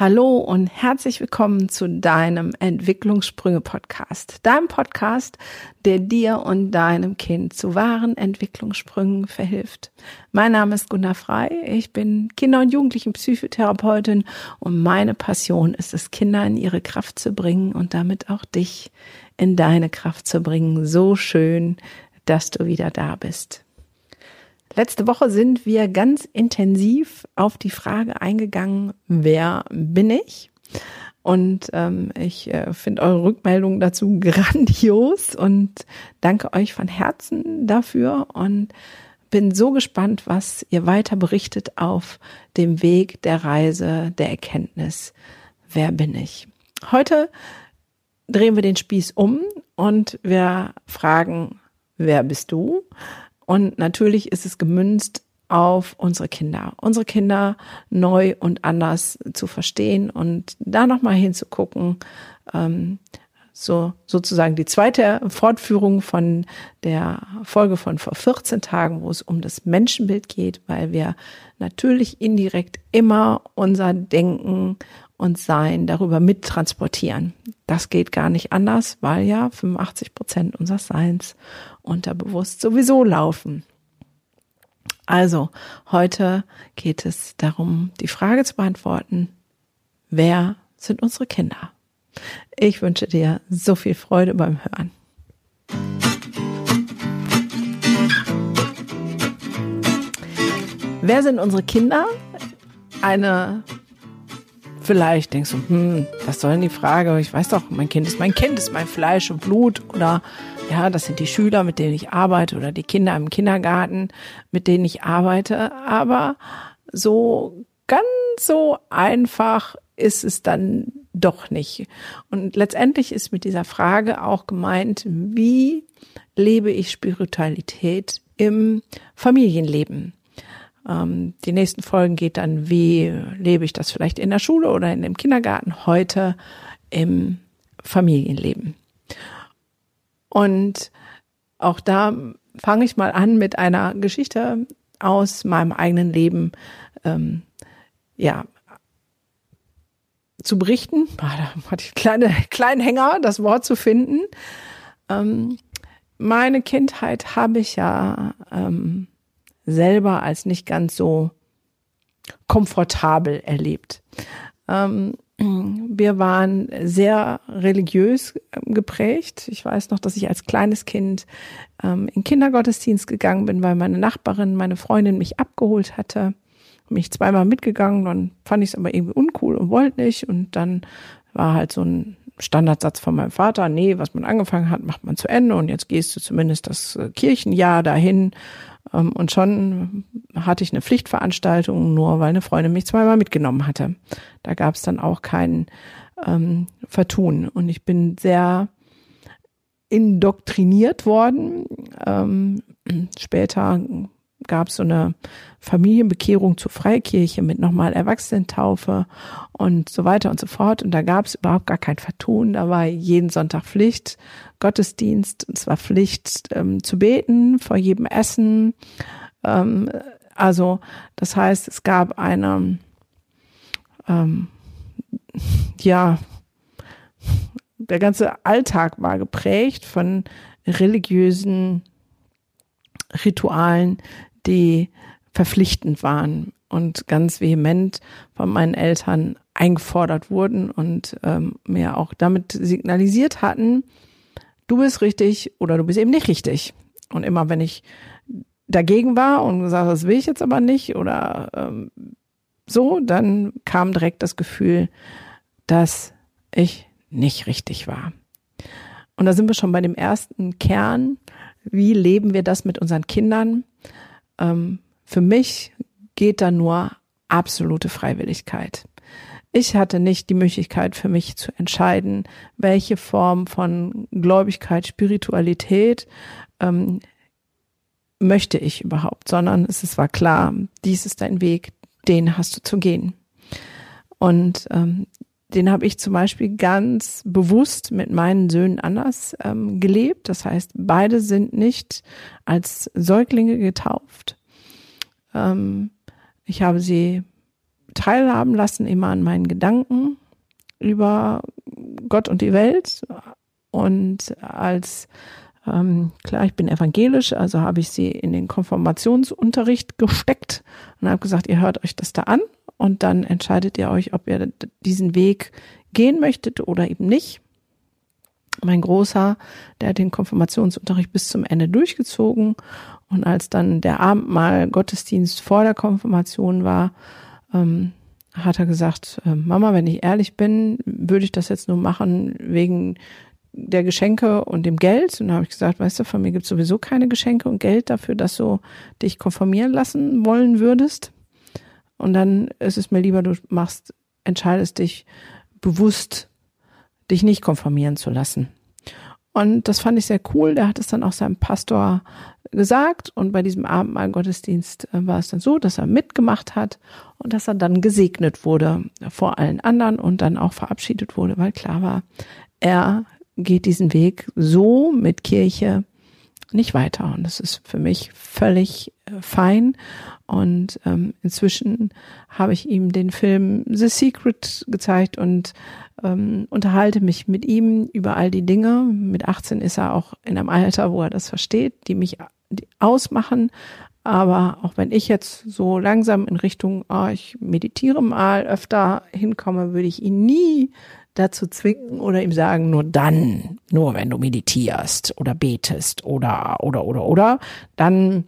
Hallo und herzlich willkommen zu deinem Entwicklungssprünge-Podcast. Deinem Podcast, der dir und deinem Kind zu wahren Entwicklungssprüngen verhilft. Mein Name ist Gunnar Frei. Ich bin Kinder- und Jugendlichen-Psychotherapeutin und meine Passion ist es, Kinder in ihre Kraft zu bringen und damit auch dich in deine Kraft zu bringen. So schön, dass du wieder da bist. Letzte Woche sind wir ganz intensiv auf die Frage eingegangen, wer bin ich? Und ähm, ich äh, finde eure Rückmeldung dazu grandios und danke euch von Herzen dafür und bin so gespannt, was ihr weiter berichtet auf dem Weg der Reise der Erkenntnis. Wer bin ich? Heute drehen wir den Spieß um und wir fragen, wer bist du? Und natürlich ist es gemünzt auf unsere Kinder, unsere Kinder neu und anders zu verstehen und da nochmal hinzugucken, ähm, so sozusagen die zweite Fortführung von der Folge von vor 14 Tagen, wo es um das Menschenbild geht, weil wir natürlich indirekt immer unser Denken und Sein darüber mittransportieren. Das geht gar nicht anders, weil ja 85 Prozent unseres Seins unterbewusst sowieso laufen. Also, heute geht es darum, die Frage zu beantworten, wer sind unsere Kinder? Ich wünsche dir so viel Freude beim Hören. Wer sind unsere Kinder? Eine vielleicht denkst du, hm, was soll denn die Frage? Ich weiß doch, mein Kind ist mein Kind, ist mein Fleisch und Blut oder ja, das sind die Schüler, mit denen ich arbeite oder die Kinder im Kindergarten, mit denen ich arbeite. Aber so ganz so einfach ist es dann doch nicht. Und letztendlich ist mit dieser Frage auch gemeint, wie lebe ich Spiritualität im Familienleben? Ähm, die nächsten Folgen geht dann, wie lebe ich das vielleicht in der Schule oder in dem Kindergarten, heute im Familienleben. Und auch da fange ich mal an mit einer Geschichte aus meinem eigenen Leben, ähm, ja, zu berichten. Da hatte ich kleine, kleinen Hänger, das Wort zu finden. Ähm, meine Kindheit habe ich ja ähm, selber als nicht ganz so komfortabel erlebt. Ähm, wir waren sehr religiös ähm, geprägt. Ich weiß noch, dass ich als kleines Kind ähm, in Kindergottesdienst gegangen bin, weil meine Nachbarin, meine Freundin mich abgeholt hatte. Mich zweimal mitgegangen, dann fand ich es aber irgendwie uncool und wollte nicht. Und dann war halt so ein Standardsatz von meinem Vater, nee, was man angefangen hat, macht man zu Ende und jetzt gehst du zumindest das äh, Kirchenjahr dahin. Ähm, und schon hatte ich eine Pflichtveranstaltung, nur weil eine Freundin mich zweimal mitgenommen hatte. Da gab es dann auch kein ähm, Vertun. Und ich bin sehr indoktriniert worden. Ähm, später gab es so eine Familienbekehrung zur Freikirche mit nochmal Erwachsenentaufe und so weiter und so fort. Und da gab es überhaupt gar kein Vertun. Da war jeden Sonntag Pflicht, Gottesdienst, und zwar Pflicht ähm, zu beten vor jedem Essen. Ähm, also das heißt, es gab eine, ähm, ja, der ganze Alltag war geprägt von religiösen Ritualen, die verpflichtend waren und ganz vehement von meinen Eltern eingefordert wurden und ähm, mir auch damit signalisiert hatten, du bist richtig oder du bist eben nicht richtig. Und immer wenn ich dagegen war und gesagt, das will ich jetzt aber nicht oder ähm, so, dann kam direkt das Gefühl, dass ich nicht richtig war. Und da sind wir schon bei dem ersten Kern. Wie leben wir das mit unseren Kindern? Ähm, für mich geht da nur absolute Freiwilligkeit. Ich hatte nicht die Möglichkeit für mich zu entscheiden, welche Form von Gläubigkeit, Spiritualität ähm, möchte ich überhaupt, sondern es war klar, dies ist dein Weg, den hast du zu gehen. Und ähm, den habe ich zum Beispiel ganz bewusst mit meinen Söhnen anders ähm, gelebt. Das heißt, beide sind nicht als Säuglinge getauft. Ähm, ich habe sie teilhaben lassen immer an meinen Gedanken über Gott und die Welt. Und als ähm, klar, ich bin evangelisch, also habe ich sie in den Konfirmationsunterricht gesteckt und habe gesagt, ihr hört euch das da an und dann entscheidet ihr euch, ob ihr diesen Weg gehen möchtet oder eben nicht. Mein Großer, der hat den Konfirmationsunterricht bis zum Ende durchgezogen und als dann der Abendmahl Gottesdienst vor der Konfirmation war, ähm, hat er gesagt, äh, Mama, wenn ich ehrlich bin, würde ich das jetzt nur machen wegen der Geschenke und dem Geld. Und da habe ich gesagt, weißt du, von mir gibt es sowieso keine Geschenke und Geld dafür, dass du dich konformieren lassen wollen würdest. Und dann ist es mir lieber, du machst, entscheidest dich bewusst, dich nicht konformieren zu lassen. Und das fand ich sehr cool. Der hat es dann auch seinem Pastor gesagt. Und bei diesem Abendmahl-Gottesdienst äh, war es dann so, dass er mitgemacht hat und dass er dann gesegnet wurde vor allen anderen und dann auch verabschiedet wurde, weil klar war, er geht diesen Weg so mit Kirche nicht weiter. Und das ist für mich völlig äh, fein. Und ähm, inzwischen habe ich ihm den Film The Secret gezeigt und ähm, unterhalte mich mit ihm über all die Dinge. Mit 18 ist er auch in einem Alter, wo er das versteht, die mich ausmachen. Aber auch wenn ich jetzt so langsam in Richtung, oh, ich meditiere mal öfter hinkomme, würde ich ihn nie dazu zwingen oder ihm sagen, nur dann, nur wenn du meditierst oder betest oder, oder, oder, oder, dann,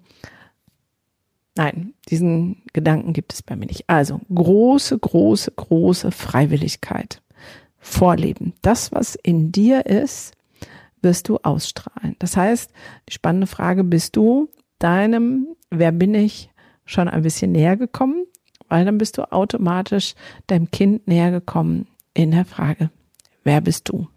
nein, diesen Gedanken gibt es bei mir nicht. Also große, große, große Freiwilligkeit. Vorleben. Das, was in dir ist, wirst du ausstrahlen. Das heißt, die spannende Frage, bist du deinem, wer bin ich, schon ein bisschen näher gekommen? Weil dann bist du automatisch deinem Kind näher gekommen in der Frage, wer bist du?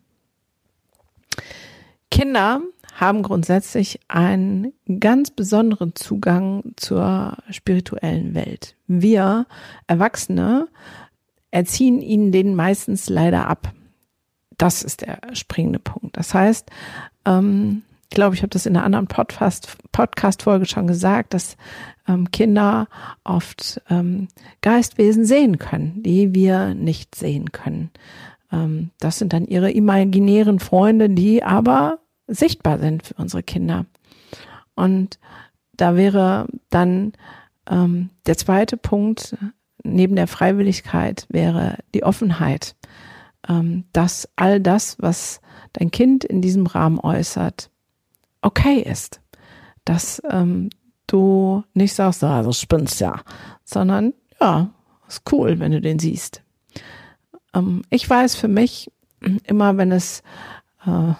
Kinder haben grundsätzlich einen ganz besonderen Zugang zur spirituellen Welt. Wir Erwachsene erziehen ihnen den meistens leider ab. Das ist der springende Punkt. Das heißt, ähm, ich glaube, ich habe das in einer anderen Podcast-Folge schon gesagt, dass ähm, Kinder oft ähm, Geistwesen sehen können, die wir nicht sehen können. Ähm, das sind dann ihre imaginären Freunde, die aber sichtbar sind für unsere Kinder. Und da wäre dann ähm, der zweite Punkt neben der Freiwilligkeit wäre die Offenheit, ähm, dass all das, was dein Kind in diesem Rahmen äußert, okay ist. Dass ähm, du nicht sagst, ah, du spinnst ja, sondern ja, ist cool, wenn du den siehst. Ähm, ich weiß für mich immer, wenn es äh,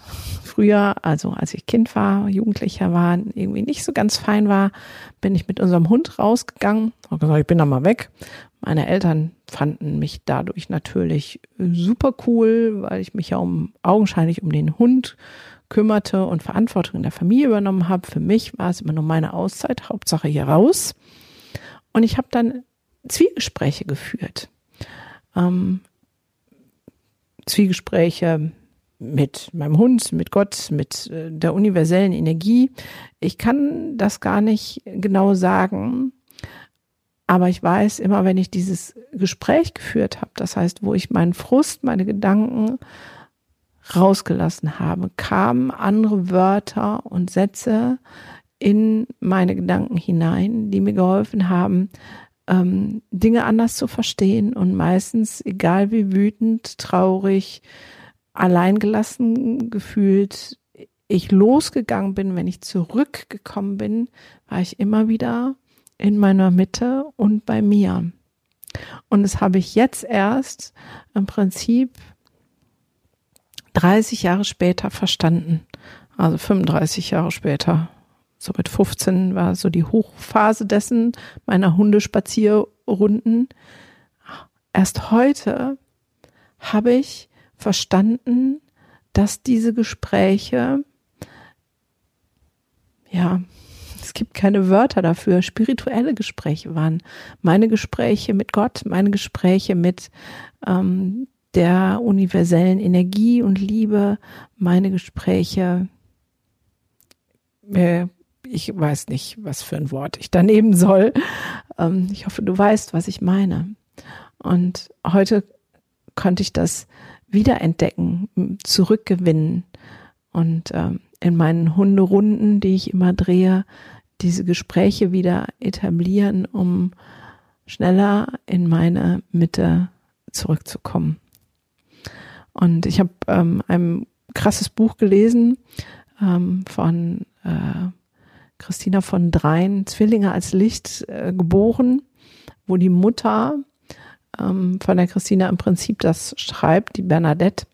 früher, also als ich Kind war, Jugendlicher war, irgendwie nicht so ganz fein war, bin ich mit unserem Hund rausgegangen, habe gesagt, ich bin da mal weg. Meine Eltern fanden mich dadurch natürlich super cool, weil ich mich ja um augenscheinlich um den Hund kümmerte und Verantwortung in der Familie übernommen habe. Für mich war es immer nur meine Auszeit, Hauptsache hier raus. Und ich habe dann Zwiegespräche geführt. Ähm, Zwiegespräche mit meinem Hund, mit Gott, mit äh, der universellen Energie. Ich kann das gar nicht genau sagen, aber ich weiß immer, wenn ich dieses Gespräch geführt habe, das heißt, wo ich meinen Frust, meine Gedanken rausgelassen habe, kamen andere Wörter und Sätze in meine Gedanken hinein, die mir geholfen haben, ähm, Dinge anders zu verstehen und meistens, egal wie wütend, traurig, alleingelassen gefühlt, ich losgegangen bin, wenn ich zurückgekommen bin, war ich immer wieder in meiner Mitte und bei mir. Und das habe ich jetzt erst im Prinzip 30 Jahre später verstanden. Also 35 Jahre später. So mit 15 war so die Hochphase dessen meiner Hundespazierrunden. Erst heute habe ich verstanden, dass diese Gespräche, ja, es gibt keine Wörter dafür, spirituelle Gespräche waren. Meine Gespräche mit Gott, meine Gespräche mit ähm, der universellen Energie und Liebe, meine Gespräche, äh, ich weiß nicht, was für ein Wort ich daneben soll. Ähm, ich hoffe, du weißt, was ich meine. Und heute konnte ich das wiederentdecken, zurückgewinnen und ähm, in meinen Hunderunden, die ich immer drehe, diese Gespräche wieder etablieren, um schneller in meine Mitte zurückzukommen. Und ich habe ähm, ein krasses Buch gelesen ähm, von äh, Christina von Dreien, Zwillinge als Licht äh, geboren, wo die Mutter ähm, von der Christina im Prinzip das schreibt, die Bernadette,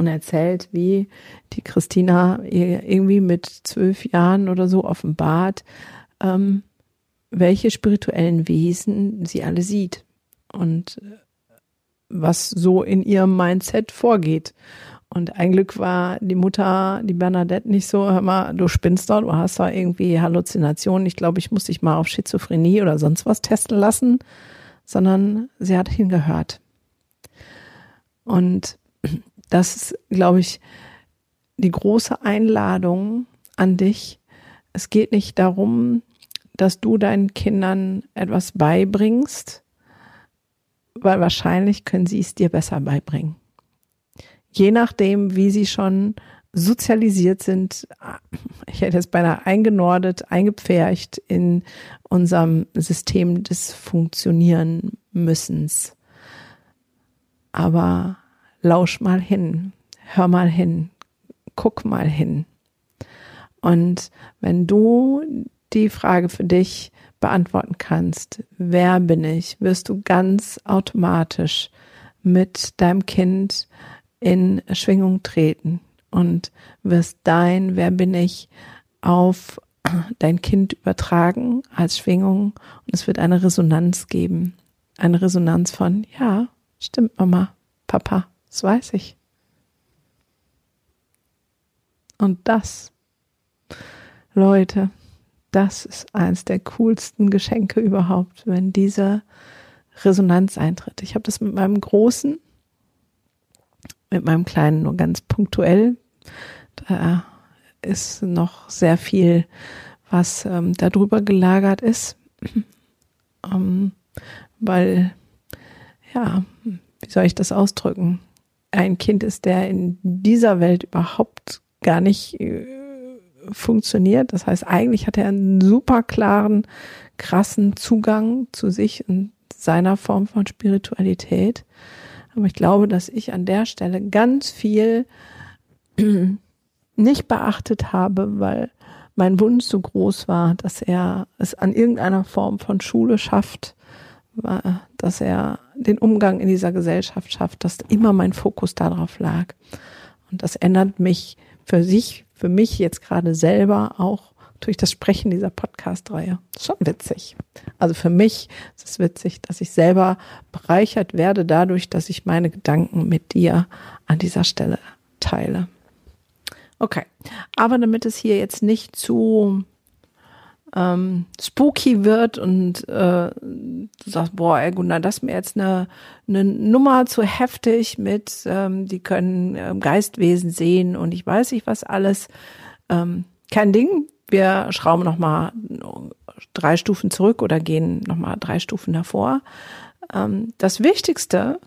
und erzählt, wie die Christina irgendwie mit zwölf Jahren oder so offenbart, ähm, welche spirituellen Wesen sie alle sieht und äh, was so in ihrem Mindset vorgeht. Und ein Glück war die Mutter, die Bernadette, nicht so, hör mal, du spinnst da, du hast da irgendwie Halluzinationen. Ich glaube, ich muss dich mal auf Schizophrenie oder sonst was testen lassen, sondern sie hat hingehört. Und das ist, glaube ich, die große Einladung an dich. Es geht nicht darum, dass du deinen Kindern etwas beibringst, weil wahrscheinlich können sie es dir besser beibringen je nachdem, wie sie schon sozialisiert sind, ich hätte es beinahe eingenordet, eingepfercht in unserem System des Funktionieren müssens. Aber lausch mal hin, hör mal hin, guck mal hin. Und wenn du die Frage für dich beantworten kannst, wer bin ich, wirst du ganz automatisch mit deinem Kind in Schwingung treten und wirst dein Wer bin ich auf dein Kind übertragen als Schwingung und es wird eine Resonanz geben. Eine Resonanz von, ja, stimmt Mama, Papa, das weiß ich. Und das, Leute, das ist eins der coolsten Geschenke überhaupt, wenn diese Resonanz eintritt. Ich habe das mit meinem Großen mit meinem Kleinen nur ganz punktuell. Da ist noch sehr viel, was ähm, darüber gelagert ist, ähm, weil, ja, wie soll ich das ausdrücken? Ein Kind ist, der in dieser Welt überhaupt gar nicht äh, funktioniert. Das heißt, eigentlich hat er einen super klaren, krassen Zugang zu sich und seiner Form von Spiritualität. Aber ich glaube, dass ich an der Stelle ganz viel nicht beachtet habe, weil mein Wunsch so groß war, dass er es an irgendeiner Form von Schule schafft, dass er den Umgang in dieser Gesellschaft schafft, dass immer mein Fokus darauf lag. Und das ändert mich für sich, für mich jetzt gerade selber auch durch das Sprechen dieser Podcast-Reihe. Schon witzig. Also für mich ist es witzig, dass ich selber bereichert werde dadurch, dass ich meine Gedanken mit dir an dieser Stelle teile. Okay, aber damit es hier jetzt nicht zu ähm, spooky wird und äh, du sagst, boah, ey Gunnar, das ist mir jetzt eine, eine Nummer zu heftig mit, ähm, die können ähm, Geistwesen sehen und ich weiß nicht was alles. Ähm, kein Ding, wir schrauben nochmal drei Stufen zurück oder gehen nochmal drei Stufen davor. Ähm, das Wichtigste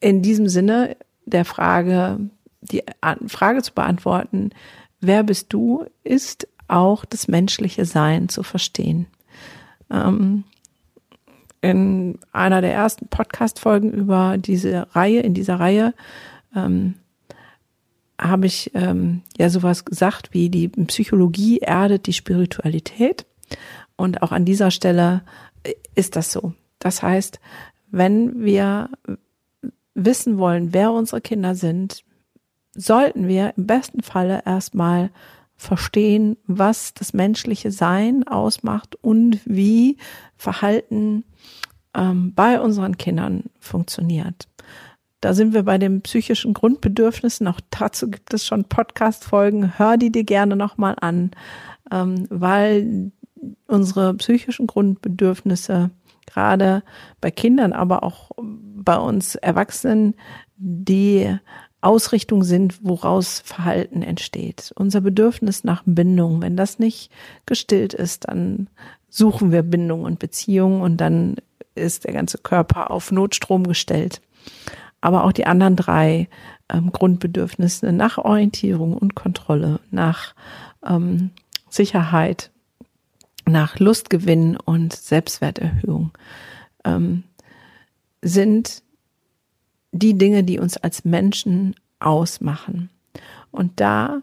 in diesem Sinne der Frage, die Frage zu beantworten, wer bist du, ist auch das menschliche Sein zu verstehen. Ähm, in einer der ersten Podcast-Folgen über diese Reihe, in dieser Reihe, ähm, habe ich ähm, ja sowas gesagt wie die Psychologie erdet die Spiritualität. Und auch an dieser Stelle äh, ist das so. Das heißt, wenn wir wissen wollen, wer unsere Kinder sind, sollten wir im besten Falle erstmal verstehen, was das menschliche Sein ausmacht und wie Verhalten ähm, bei unseren Kindern funktioniert. Da sind wir bei den psychischen Grundbedürfnissen. Auch dazu gibt es schon Podcast-Folgen. Hör die dir gerne nochmal an, ähm, weil unsere psychischen Grundbedürfnisse gerade bei Kindern, aber auch bei uns Erwachsenen, die Ausrichtung sind, woraus Verhalten entsteht. Unser Bedürfnis nach Bindung, wenn das nicht gestillt ist, dann suchen wir Bindung und Beziehung und dann ist der ganze Körper auf Notstrom gestellt. Aber auch die anderen drei ähm, Grundbedürfnisse nach Orientierung und Kontrolle, nach ähm, Sicherheit, nach Lustgewinn und Selbstwerterhöhung ähm, sind die Dinge, die uns als Menschen ausmachen. Und da,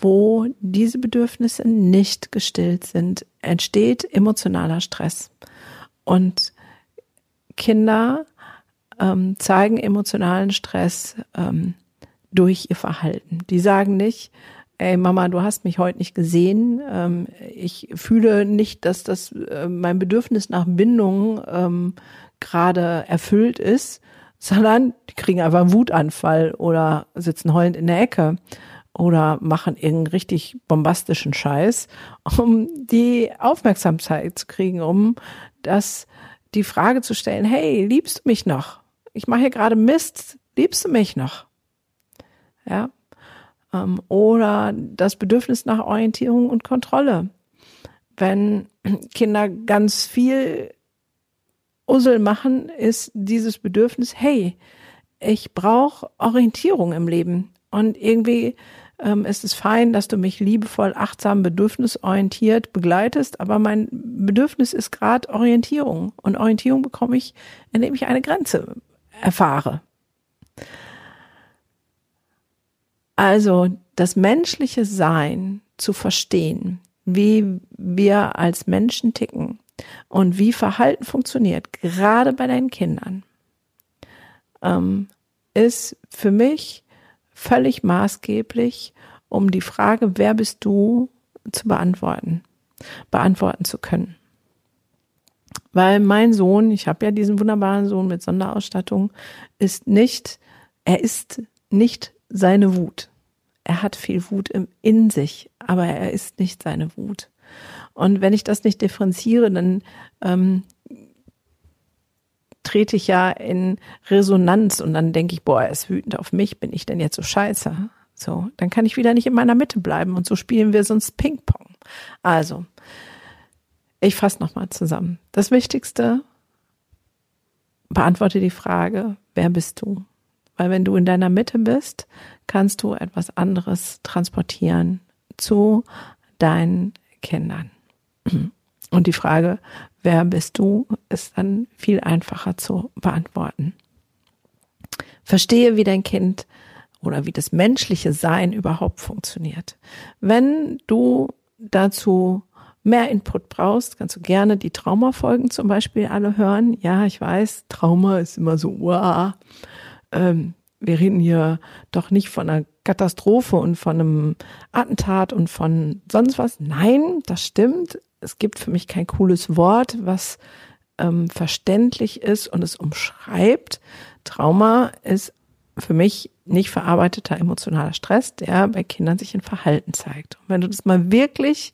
wo diese Bedürfnisse nicht gestillt sind, entsteht emotionaler Stress. Und Kinder ähm, zeigen emotionalen Stress ähm, durch ihr Verhalten. Die sagen nicht, ey Mama, du hast mich heute nicht gesehen. Ähm, ich fühle nicht, dass das äh, mein Bedürfnis nach Bindung ähm, gerade erfüllt ist, sondern die kriegen einfach einen Wutanfall oder sitzen heulend in der Ecke oder machen irgendeinen richtig bombastischen Scheiß, um die Aufmerksamkeit zu kriegen, um das die Frage zu stellen, hey, liebst du mich noch? Ich mache hier gerade Mist, liebst du mich noch? Ja. Ähm, oder das Bedürfnis nach Orientierung und Kontrolle. Wenn Kinder ganz viel Ussel machen, ist dieses Bedürfnis, hey, ich brauche Orientierung im Leben. Und irgendwie ähm, ist es fein, dass du mich liebevoll, achtsam, bedürfnisorientiert begleitest, aber mein Bedürfnis ist gerade Orientierung. Und Orientierung bekomme ich, indem ich eine Grenze erfahre. Also das menschliche Sein zu verstehen, wie wir als Menschen ticken und wie Verhalten funktioniert, gerade bei deinen Kindern, ähm, ist für mich völlig maßgeblich, um die Frage, wer bist du, zu beantworten, beantworten zu können. Weil mein Sohn, ich habe ja diesen wunderbaren Sohn mit Sonderausstattung, ist nicht, er ist nicht seine Wut. Er hat viel Wut im, in sich, aber er ist nicht seine Wut. Und wenn ich das nicht differenziere, dann ähm, trete ich ja in Resonanz und dann denke ich, boah, er ist wütend auf mich, bin ich denn jetzt so scheiße? So, dann kann ich wieder nicht in meiner Mitte bleiben und so spielen wir sonst Ping-Pong. Also, ich fasse nochmal zusammen. Das Wichtigste, beantworte die Frage, wer bist du? Weil wenn du in deiner Mitte bist, kannst du etwas anderes transportieren zu deinen Kindern. Und die Frage, wer bist du, ist dann viel einfacher zu beantworten. Verstehe, wie dein Kind oder wie das menschliche Sein überhaupt funktioniert. Wenn du dazu mehr Input brauchst, kannst du gerne die Traumafolgen zum Beispiel alle hören. Ja, ich weiß, Trauma ist immer so, wow. Ähm, wir reden hier doch nicht von einer Katastrophe und von einem Attentat und von sonst was. Nein, das stimmt es gibt für mich kein cooles Wort, was ähm, verständlich ist und es umschreibt. Trauma ist für mich nicht verarbeiteter emotionaler Stress, der bei Kindern sich in Verhalten zeigt. Und wenn du das mal wirklich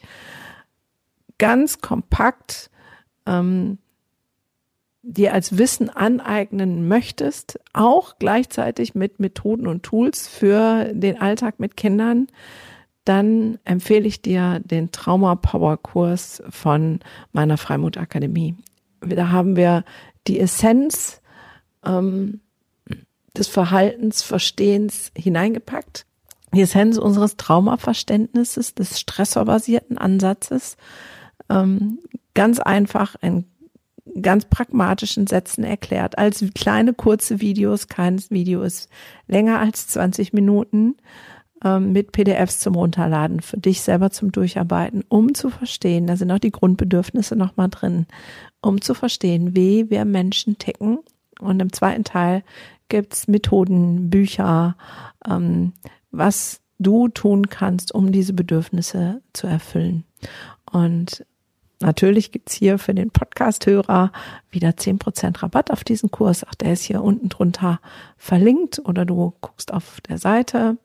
ganz kompakt ähm, dir als Wissen aneignen möchtest, auch gleichzeitig mit Methoden und Tools für den Alltag mit Kindern, dann empfehle ich dir den Trauma Power Kurs von meiner Freimut Akademie. Da haben wir die Essenz ähm, des Verhaltensverstehens hineingepackt. Die Essenz unseres Traumaverständnisses, des stressorbasierten Ansatzes. Ähm, ganz einfach in ganz pragmatischen Sätzen erklärt, als kleine kurze Videos. Keines Video ist länger als 20 Minuten ähm, mit PDFs zum Runterladen für dich selber zum Durcharbeiten, um zu verstehen, da sind auch die Grundbedürfnisse nochmal drin, um zu verstehen, wie wir Menschen ticken. Und im zweiten Teil gibt's Methoden, Bücher, ähm, was du tun kannst, um diese Bedürfnisse zu erfüllen. Und Natürlich gibt's hier für den Podcast-Hörer wieder zehn Prozent Rabatt auf diesen Kurs. Auch der ist hier unten drunter verlinkt oder du guckst auf der Seite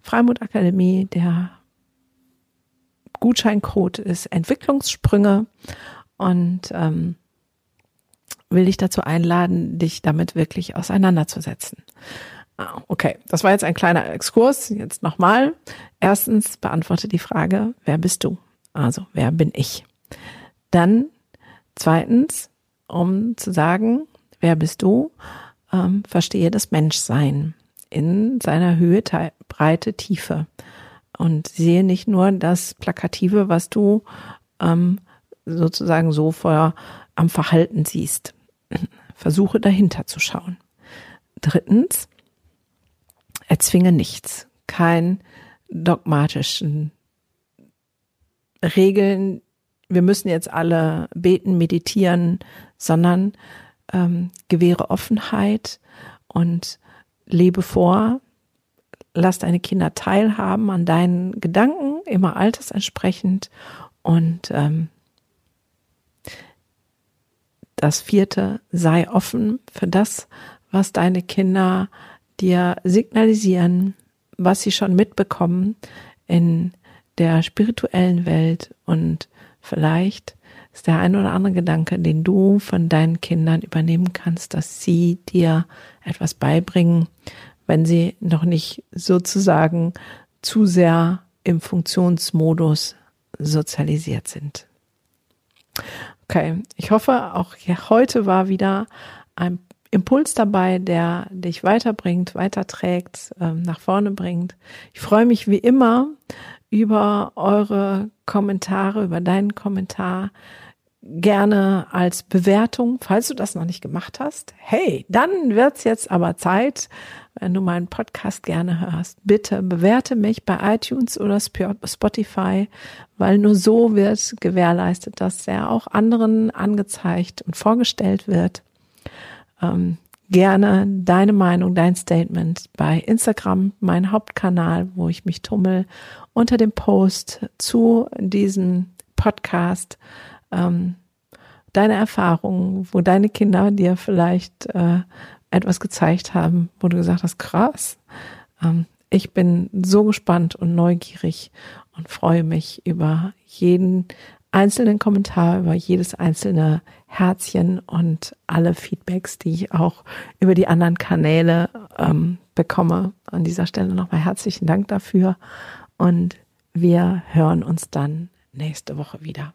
Freimut Akademie. Der Gutscheincode ist Entwicklungssprünge und ähm, will dich dazu einladen, dich damit wirklich auseinanderzusetzen. Ah, okay, das war jetzt ein kleiner Exkurs. Jetzt nochmal. Erstens beantworte die Frage, wer bist du? Also, wer bin ich? Dann Zweitens, um zu sagen, wer bist du, ähm, verstehe das Menschsein in seiner Höhe, Breite, Tiefe und sehe nicht nur das Plakative, was du ähm, sozusagen so vor am Verhalten siehst. Versuche dahinter zu schauen. Drittens, erzwinge nichts, kein dogmatischen Regeln, wir müssen jetzt alle beten, meditieren, sondern ähm, gewähre Offenheit und lebe vor, lass deine Kinder teilhaben an deinen Gedanken, immer altersentsprechend. Und ähm, das vierte, sei offen für das, was deine Kinder dir signalisieren, was sie schon mitbekommen in der spirituellen Welt und vielleicht ist der ein oder andere Gedanke, den du von deinen Kindern übernehmen kannst, dass sie dir etwas beibringen, wenn sie noch nicht sozusagen zu sehr im Funktionsmodus sozialisiert sind. Okay, ich hoffe, auch heute war wieder ein Impuls dabei, der dich weiterbringt, weiterträgt, ähm, nach vorne bringt. Ich freue mich wie immer über eure Kommentare, über deinen Kommentar gerne als Bewertung, falls du das noch nicht gemacht hast. Hey, dann wird's jetzt aber Zeit, wenn du meinen Podcast gerne hörst. Bitte bewerte mich bei iTunes oder Spotify, weil nur so wird gewährleistet, dass er auch anderen angezeigt und vorgestellt wird. Ähm, gerne deine Meinung, dein Statement bei Instagram, mein Hauptkanal, wo ich mich tummel, unter dem Post zu diesem Podcast ähm, deine Erfahrungen, wo deine Kinder dir vielleicht äh, etwas gezeigt haben, wo du gesagt hast, krass. Ähm, ich bin so gespannt und neugierig und freue mich über jeden einzelnen Kommentar, über jedes einzelne Herzchen und alle Feedbacks, die ich auch über die anderen Kanäle ähm, bekomme. An dieser Stelle nochmal herzlichen Dank dafür und wir hören uns dann nächste Woche wieder.